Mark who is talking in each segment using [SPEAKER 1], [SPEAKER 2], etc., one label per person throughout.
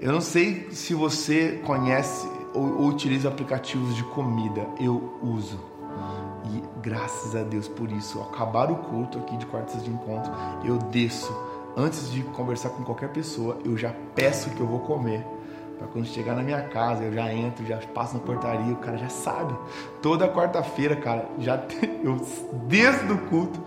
[SPEAKER 1] Eu não sei se você conhece ou, ou utiliza aplicativos de comida. Eu uso. E graças a Deus por isso. Ao acabar o culto aqui de quartas de encontro, eu desço. Antes de conversar com qualquer pessoa, eu já peço que eu vou comer. Para quando chegar na minha casa, eu já entro, já passo na portaria, o cara já sabe. Toda quarta-feira, cara, já eu desde o culto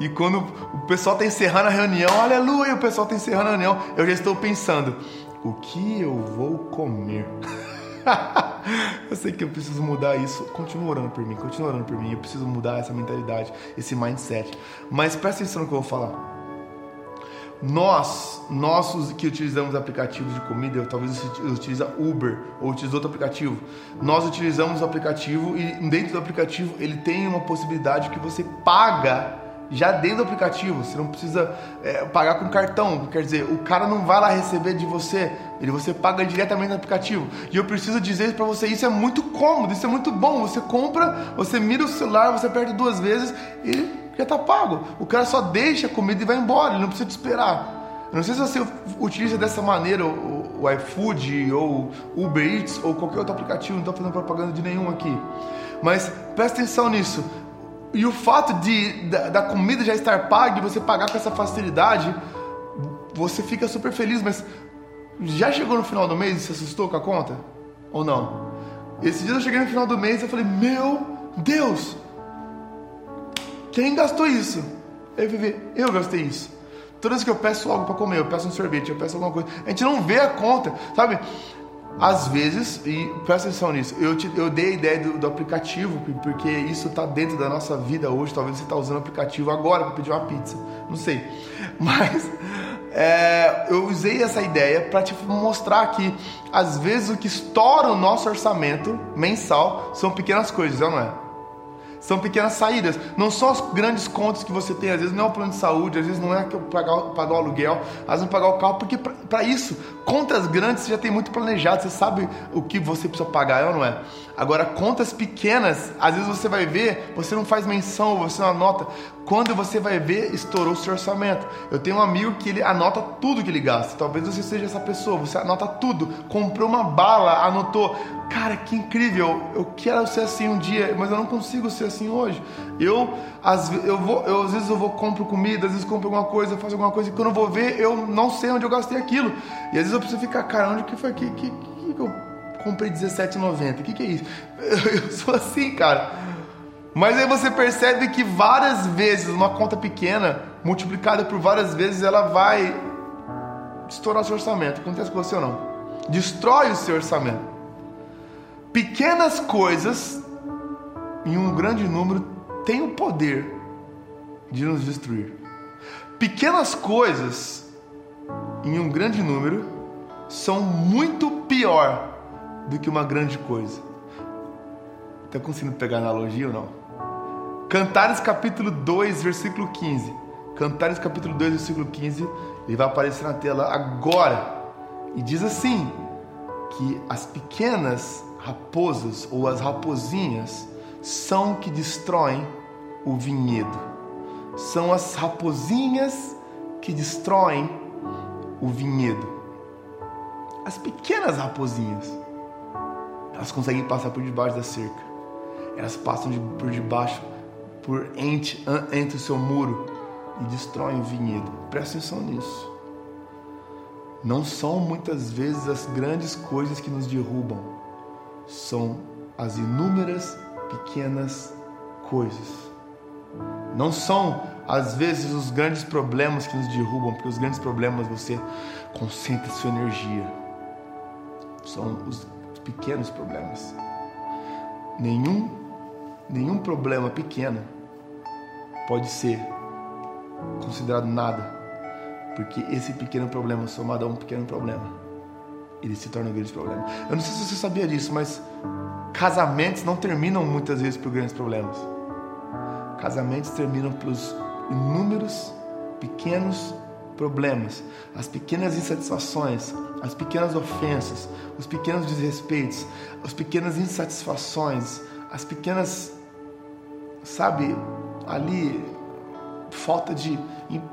[SPEAKER 1] e quando o pessoal está encerrando a reunião, aleluia, o pessoal está encerrando a reunião, eu já estou pensando, o que eu vou comer? eu sei que eu preciso mudar isso. Continua orando por mim, continua orando por mim. Eu preciso mudar essa mentalidade, esse mindset. Mas presta atenção no que eu vou falar. Nós, nossos que utilizamos aplicativos de comida, talvez você utilize Uber ou utilize outro aplicativo. Nós utilizamos o aplicativo e dentro do aplicativo ele tem uma possibilidade que você paga já dentro do aplicativo. Você não precisa é, pagar com cartão. Quer dizer, o cara não vai lá receber de você, ele você paga diretamente no aplicativo. E eu preciso dizer para você, isso é muito cômodo, isso é muito bom. Você compra, você mira o celular, você aperta duas vezes e já tá pago. O cara só deixa a comida e vai embora, ele não precisa te esperar. Eu não sei se você utiliza dessa maneira o, o iFood ou Uber Eats ou qualquer outro aplicativo, não estou fazendo propaganda de nenhum aqui. Mas presta atenção nisso. E o fato de da, da comida já estar paga e você pagar com essa facilidade, você fica super feliz, mas já chegou no final do mês e se assustou com a conta? Ou não? Esse dia eu cheguei no final do mês e falei, meu Deus, quem gastou isso? Eu falei, eu gastei isso. Toda vez que eu peço algo para comer, eu peço um sorvete, eu peço alguma coisa, a gente não vê a conta, sabe? Às vezes, e presta atenção nisso, eu, te, eu dei a ideia do, do aplicativo, porque isso está dentro da nossa vida hoje. Talvez você está usando o aplicativo agora para pedir uma pizza, não sei. Mas é, eu usei essa ideia para te mostrar que às vezes o que estoura o nosso orçamento mensal são pequenas coisas, não é? São pequenas saídas. Não são as grandes contas que você tem. Às vezes não é o plano de saúde, às vezes não é pagar, pagar o aluguel, às vezes não pagar o carro, porque para isso, contas grandes você já tem muito planejado, você sabe o que você precisa pagar, é ou não é? Agora, contas pequenas, às vezes você vai ver, você não faz menção, você não anota. Quando você vai ver, estourou o seu orçamento. Eu tenho um amigo que ele anota tudo que ele gasta. Talvez você seja essa pessoa. Você anota tudo. Comprou uma bala, anotou. Cara, que incrível. Eu quero ser assim um dia, mas eu não consigo ser assim hoje. Eu, às, eu, vou, eu, às vezes eu vou compro comida, às vezes compro alguma coisa, faço alguma coisa e quando eu vou ver, eu não sei onde eu gastei aquilo. E às vezes eu preciso ficar, cara, onde que foi? Que, que, que, eu comprei R$17,90? O que, que é isso? Eu sou assim, cara. Mas aí você percebe que várias vezes, uma conta pequena, multiplicada por várias vezes, ela vai estourar seu orçamento. Acontece com você ou não? Destrói o seu orçamento. Pequenas coisas, em um grande número, têm o poder de nos destruir. Pequenas coisas, em um grande número, são muito pior do que uma grande coisa. Está conseguindo pegar analogia ou não? Cantares capítulo 2, versículo 15. Cantares capítulo 2, versículo 15. Ele vai aparecer na tela agora. E diz assim: que as pequenas raposas ou as raposinhas são que destroem o vinhedo. São as raposinhas que destroem o vinhedo. As pequenas raposinhas, elas conseguem passar por debaixo da cerca. Elas passam de, por debaixo por entre, entre o seu muro e destrói o vinhedo. Presta atenção nisso. Não são muitas vezes as grandes coisas que nos derrubam, são as inúmeras pequenas coisas. Não são às vezes os grandes problemas que nos derrubam, porque os grandes problemas você concentra sua energia. São os pequenos problemas. Nenhum nenhum problema pequeno pode ser considerado nada, porque esse pequeno problema somado a um pequeno problema, ele se torna um grande problema. Eu não sei se você sabia disso, mas casamentos não terminam muitas vezes por grandes problemas. Casamentos terminam pelos inúmeros pequenos problemas, as pequenas insatisfações, as pequenas ofensas, os pequenos desrespeitos, as pequenas insatisfações, as pequenas, sabe, ali, falta de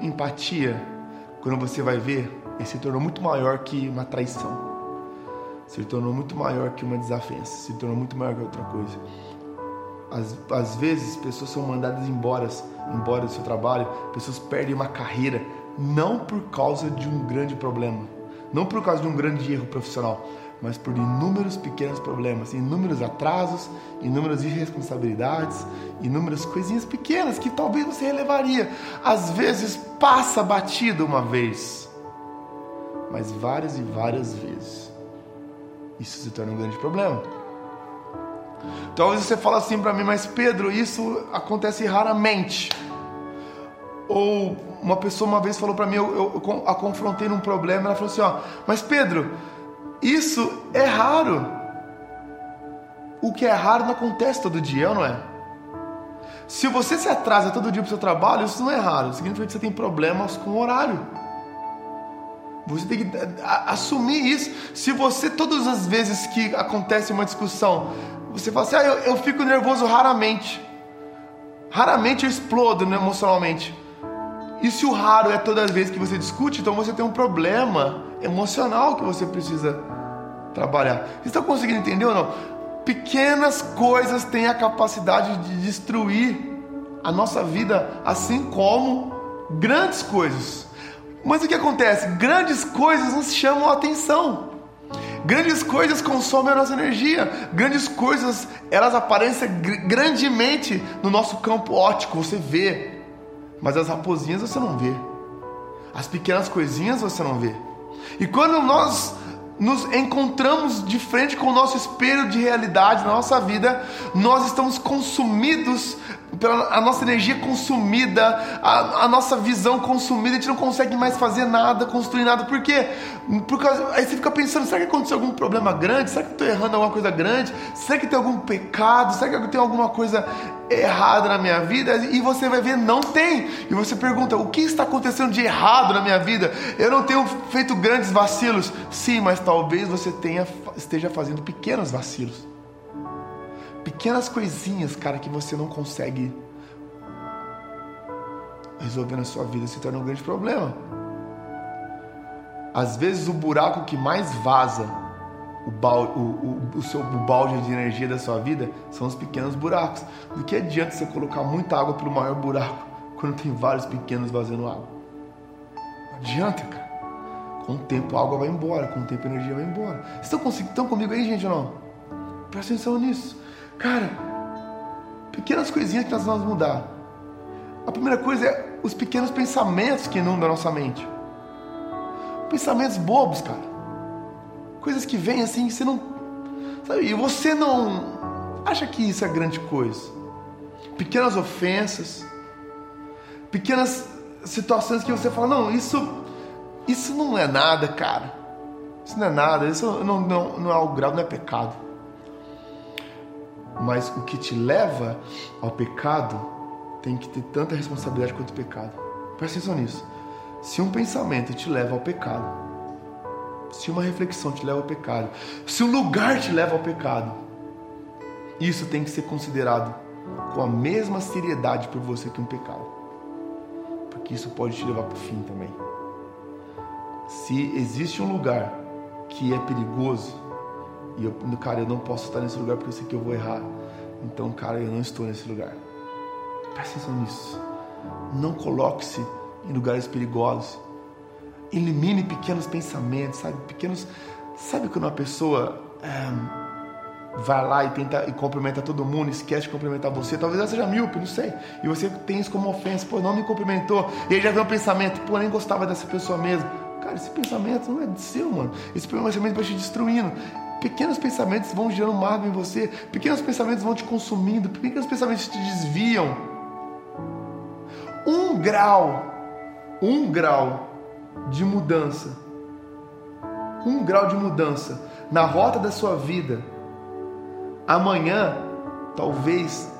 [SPEAKER 1] empatia, quando você vai ver, ele se tornou muito maior que uma traição. se tornou muito maior que uma desavença, se tornou muito maior que outra coisa. Às, às vezes, pessoas são mandadas embora, embora do seu trabalho, pessoas perdem uma carreira, não por causa de um grande problema, não por causa de um grande erro profissional, mas por inúmeros pequenos problemas, inúmeros atrasos, inúmeras irresponsabilidades, inúmeras coisinhas pequenas que talvez você relevaria. Às vezes passa batido uma vez, mas várias e várias vezes. Isso se torna um grande problema. Talvez você fale assim para mim, mas Pedro, isso acontece raramente. Ou uma pessoa uma vez falou para mim, eu, eu, eu, a confrontei num problema, ela falou assim, ó, mas Pedro, isso é raro. O que é raro não acontece todo dia, não é? Se você se atrasa todo dia para o seu trabalho, isso não é raro. Significa que você tem problemas com o horário. Você tem que assumir isso. Se você, todas as vezes que acontece uma discussão, você fala assim: ah, eu, eu fico nervoso raramente. Raramente eu explodo né, emocionalmente. E se o raro é todas as vezes que você discute, então você tem um problema emocional que você precisa trabalhar. Vocês estão conseguindo entender ou não? Pequenas coisas têm a capacidade de destruir a nossa vida, assim como grandes coisas. Mas o que acontece? Grandes coisas nos chamam a atenção. Grandes coisas consomem a nossa energia. Grandes coisas, elas aparecem grandemente no nosso campo óptico, você vê. Mas as raposinhas você não vê. As pequenas coisinhas você não vê. E quando nós nos encontramos de frente com o nosso espelho de realidade na nossa vida, nós estamos consumidos pela a nossa energia consumida, a, a, nossa visão consumida, a gente não consegue mais fazer nada, construir nada. Por quê? Por causa, aí você fica pensando, será que aconteceu algum problema grande? Será que eu estou errando alguma coisa grande? Será que tem algum pecado? Será que tem alguma coisa errada na minha vida? E você vai ver, não tem. E você pergunta, o que está acontecendo de errado na minha vida? Eu não tenho feito grandes vacilos. Sim, mas talvez você tenha, esteja fazendo pequenos vacilos pequenas coisinhas, cara, que você não consegue resolver na sua vida se torna um grande problema. Às vezes o buraco que mais vaza o, balde, o, o, o, seu, o balde de energia da sua vida são os pequenos buracos. Do que adianta você colocar muita água pelo maior buraco quando tem vários pequenos vazando água? Não adianta, cara. Com o tempo a água vai embora, com o tempo a energia vai embora. Vocês estão, estão comigo aí, gente, ou não? Presta atenção nisso. Cara, pequenas coisinhas que nós vamos mudar. A primeira coisa é os pequenos pensamentos que inundam a nossa mente. Pensamentos bobos, cara. Coisas que vêm assim, você não. Sabe, e você não acha que isso é grande coisa. Pequenas ofensas, pequenas situações que você fala, não, isso, isso não é nada, cara. Isso não é nada, isso não, não, não é algo grave, não é pecado. Mas o que te leva ao pecado tem que ter tanta responsabilidade quanto o pecado. Presta atenção nisso. Se um pensamento te leva ao pecado, se uma reflexão te leva ao pecado, se um lugar te leva ao pecado, isso tem que ser considerado com a mesma seriedade por você que um pecado. Porque isso pode te levar para o fim também. Se existe um lugar que é perigoso, e eu, cara, eu não posso estar nesse lugar porque eu sei que eu vou errar. Então, cara, eu não estou nesse lugar. Presta atenção nisso. Não coloque-se em lugares perigosos. Elimine pequenos pensamentos, sabe? Pequenos. Sabe quando uma pessoa é, vai lá e tenta e cumprimenta todo mundo, esquece de cumprimentar você? Talvez ela seja míope, não sei. E você tem isso como ofensa, pô, não me cumprimentou. E aí já vem um pensamento, pô, nem gostava dessa pessoa mesmo. Cara, esse pensamento não é seu, mano. Esse pensamento vai te destruindo. Pequenos pensamentos vão gerando mágoa em você, pequenos pensamentos vão te consumindo, pequenos pensamentos te desviam. Um grau, um grau de mudança, um grau de mudança na rota da sua vida, amanhã talvez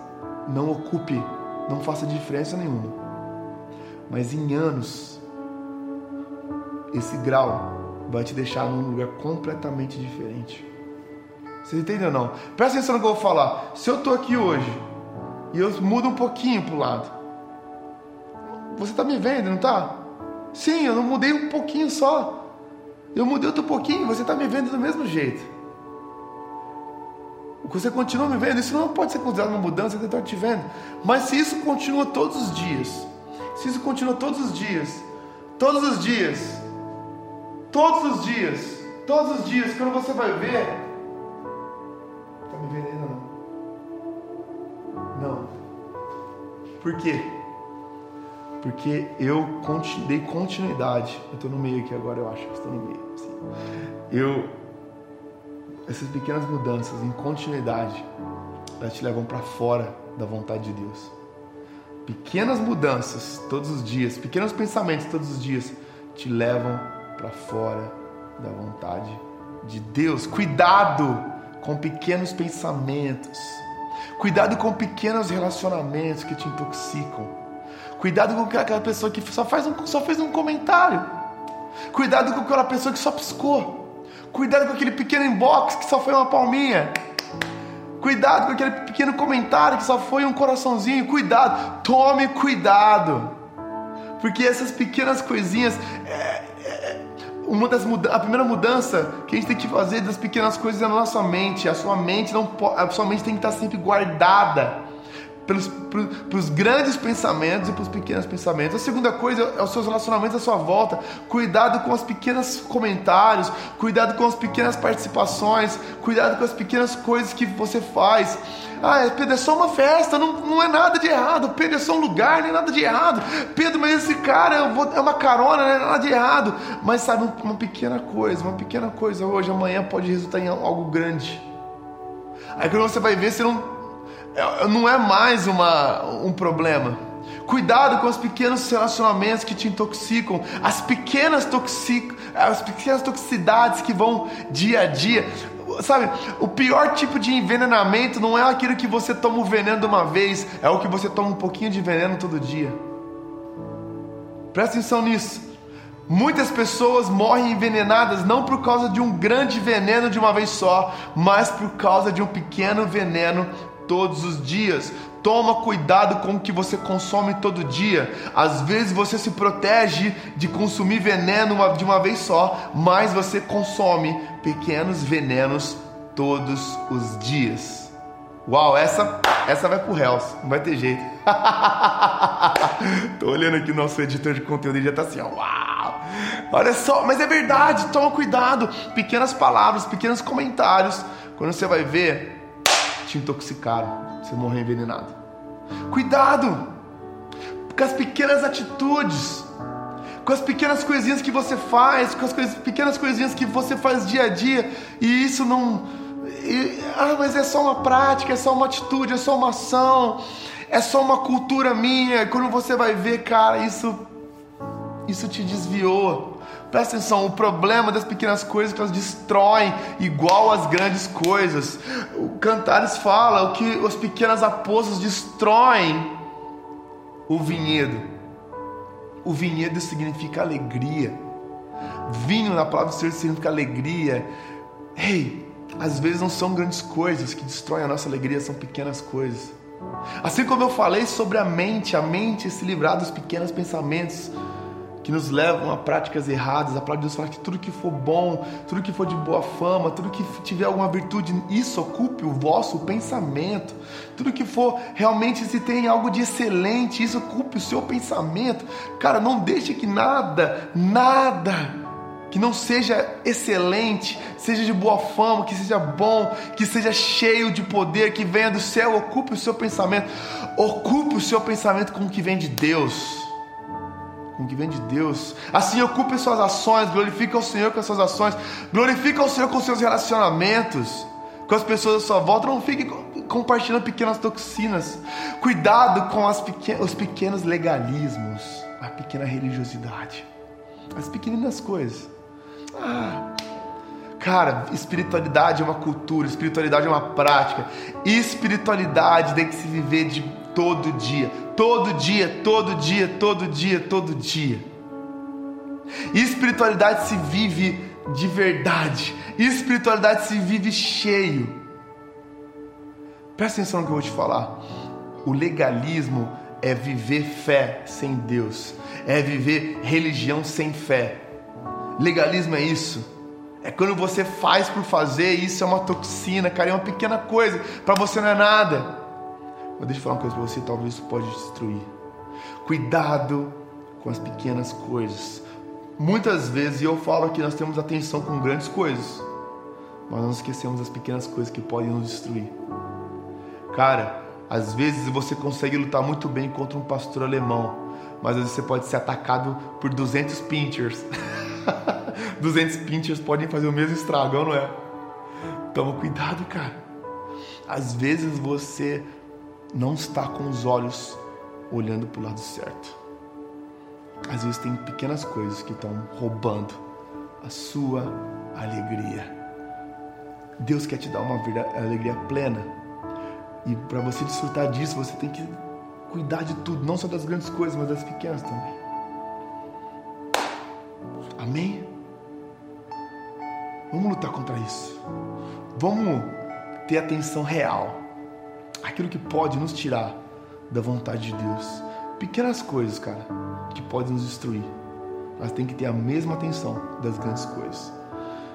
[SPEAKER 1] não ocupe, não faça diferença nenhuma. Mas em anos, esse grau vai te deixar num lugar completamente diferente. Você entendeu não? Presta atenção no que eu vou falar. Se eu estou aqui hoje e eu mudo um pouquinho para o lado, você está me vendo, não está? Sim, eu não mudei um pouquinho só. Eu mudei outro pouquinho, você está me vendo do mesmo jeito. você continua vivendo, isso não pode ser considerado uma mudança eu estou te vendo. Mas se isso continua todos os dias, se isso continua todos os dias, todos os dias, todos os dias, todos os dias, quando você vai ver, Por quê? Porque eu dei continuidade. Eu estou no meio aqui agora, eu acho que estou no meio. Eu essas pequenas mudanças em continuidade, elas te levam para fora da vontade de Deus. Pequenas mudanças todos os dias, pequenos pensamentos todos os dias te levam para fora da vontade de Deus. Cuidado com pequenos pensamentos. Cuidado com pequenos relacionamentos que te intoxicam. Cuidado com aquela pessoa que só, faz um, só fez um comentário. Cuidado com aquela pessoa que só piscou. Cuidado com aquele pequeno inbox que só foi uma palminha. Cuidado com aquele pequeno comentário que só foi um coraçãozinho. Cuidado, tome cuidado. Porque essas pequenas coisinhas. É, uma das a primeira mudança que a gente tem que fazer das pequenas coisas é na nossa mente. A sua mente não a sua mente tem que estar sempre guardada para os grandes pensamentos e para os pequenos pensamentos. A segunda coisa é os seus relacionamentos à sua volta. Cuidado com os pequenos comentários, cuidado com as pequenas participações, cuidado com as pequenas coisas que você faz. Ah, Pedro, é só uma festa, não, não é nada de errado. Pedro, é só um lugar, não é nada de errado. Pedro, mas esse cara é uma carona, não é nada de errado. Mas sabe, uma pequena coisa, uma pequena coisa hoje, amanhã pode resultar em algo grande. Aí quando você vai ver, você não não é mais uma, um problema. Cuidado com os pequenos relacionamentos que te intoxicam, as pequenas, toxic, as pequenas toxicidades que vão dia a dia. Sabe, o pior tipo de envenenamento não é aquilo que você toma o veneno de uma vez, é o que você toma um pouquinho de veneno todo dia. Presta atenção nisso. Muitas pessoas morrem envenenadas não por causa de um grande veneno de uma vez só, mas por causa de um pequeno veneno todos os dias. Toma cuidado com o que você consome todo dia. Às vezes você se protege de consumir veneno de uma vez só, mas você consome pequenos venenos todos os dias. Uau, essa essa vai pro réus, não vai ter jeito. Tô olhando aqui nosso editor de conteúdo e já tá assim, ó, uau. Olha só, mas é verdade, toma cuidado. Pequenas palavras, pequenos comentários. Quando você vai ver, te intoxicaram, você morreu envenenado. Cuidado com as pequenas atitudes, com as pequenas coisinhas que você faz, com as coisas, pequenas coisinhas que você faz dia a dia, e isso não. E, ah, mas é só uma prática, é só uma atitude, é só uma ação, é só uma cultura minha. Quando você vai ver, cara, isso, isso te desviou Presta atenção, o problema das pequenas coisas é que elas destroem igual as grandes coisas. O Cantares fala que as pequenas apostas destroem o vinhedo. O vinhedo significa alegria. Vinho na palavra do Senhor significa alegria. Ei, às vezes não são grandes coisas que destroem a nossa alegria, são pequenas coisas. Assim como eu falei sobre a mente, a mente se livrar dos pequenos pensamentos que nos levam a práticas erradas. A palavra de Deus fala que tudo que for bom, tudo que for de boa fama, tudo que tiver alguma virtude, isso ocupe o vosso pensamento. Tudo que for realmente se tem algo de excelente, isso ocupe o seu pensamento. Cara, não deixe que nada, nada que não seja excelente, seja de boa fama, que seja bom, que seja cheio de poder, que venha do céu, ocupe o seu pensamento. Ocupe o seu pensamento com o que vem de Deus com o que vem de Deus. Assim ocupe suas ações, glorifique o Senhor com as suas ações, glorifique o Senhor com seus relacionamentos, com as pessoas à sua volta. Não fique compartilhando pequenas toxinas. Cuidado com pequen os pequenos legalismos, a pequena religiosidade, as pequeninas coisas. Ah, Cara, espiritualidade é uma cultura, espiritualidade é uma prática. Espiritualidade tem que se viver de todo dia, todo dia, todo dia, todo dia, todo dia. Espiritualidade se vive de verdade. Espiritualidade se vive cheio. Presta atenção no que eu vou te falar. O legalismo é viver fé sem Deus, é viver religião sem fé. Legalismo é isso É quando você faz por fazer, isso é uma toxina, cara, é uma pequena coisa, para você não é nada. Mas deixa eu falar uma coisa para você, talvez isso pode destruir. Cuidado com as pequenas coisas. Muitas vezes, e eu falo que nós temos atenção com grandes coisas, mas não esquecemos as pequenas coisas que podem nos destruir. Cara, às vezes você consegue lutar muito bem contra um pastor alemão, mas às vezes você pode ser atacado por 200 pinchers. 200 pinchers podem fazer o mesmo estragão, não é? Toma cuidado, cara. Às vezes você não está com os olhos olhando para o lado certo. Às vezes tem pequenas coisas que estão roubando a sua alegria. Deus quer te dar uma alegria plena. E para você desfrutar disso, você tem que cuidar de tudo, não só das grandes coisas, mas das pequenas também. Amém? Vamos lutar contra isso. Vamos ter atenção real. Aquilo que pode nos tirar da vontade de Deus. Pequenas coisas, cara, que podem nos destruir. Mas tem que ter a mesma atenção das grandes coisas.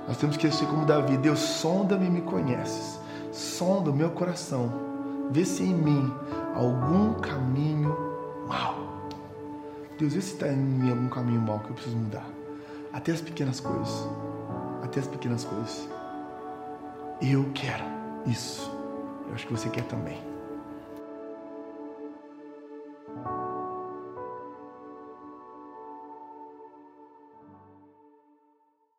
[SPEAKER 1] Nós temos que ser como Davi. Deus, sonda-me e me conheces. Sonda o meu coração. Vê se em mim algum caminho mal. Deus, vê se está em mim algum caminho mal que eu preciso mudar. Até as pequenas coisas. Até as pequenas coisas. Eu quero isso. Eu acho que você quer também.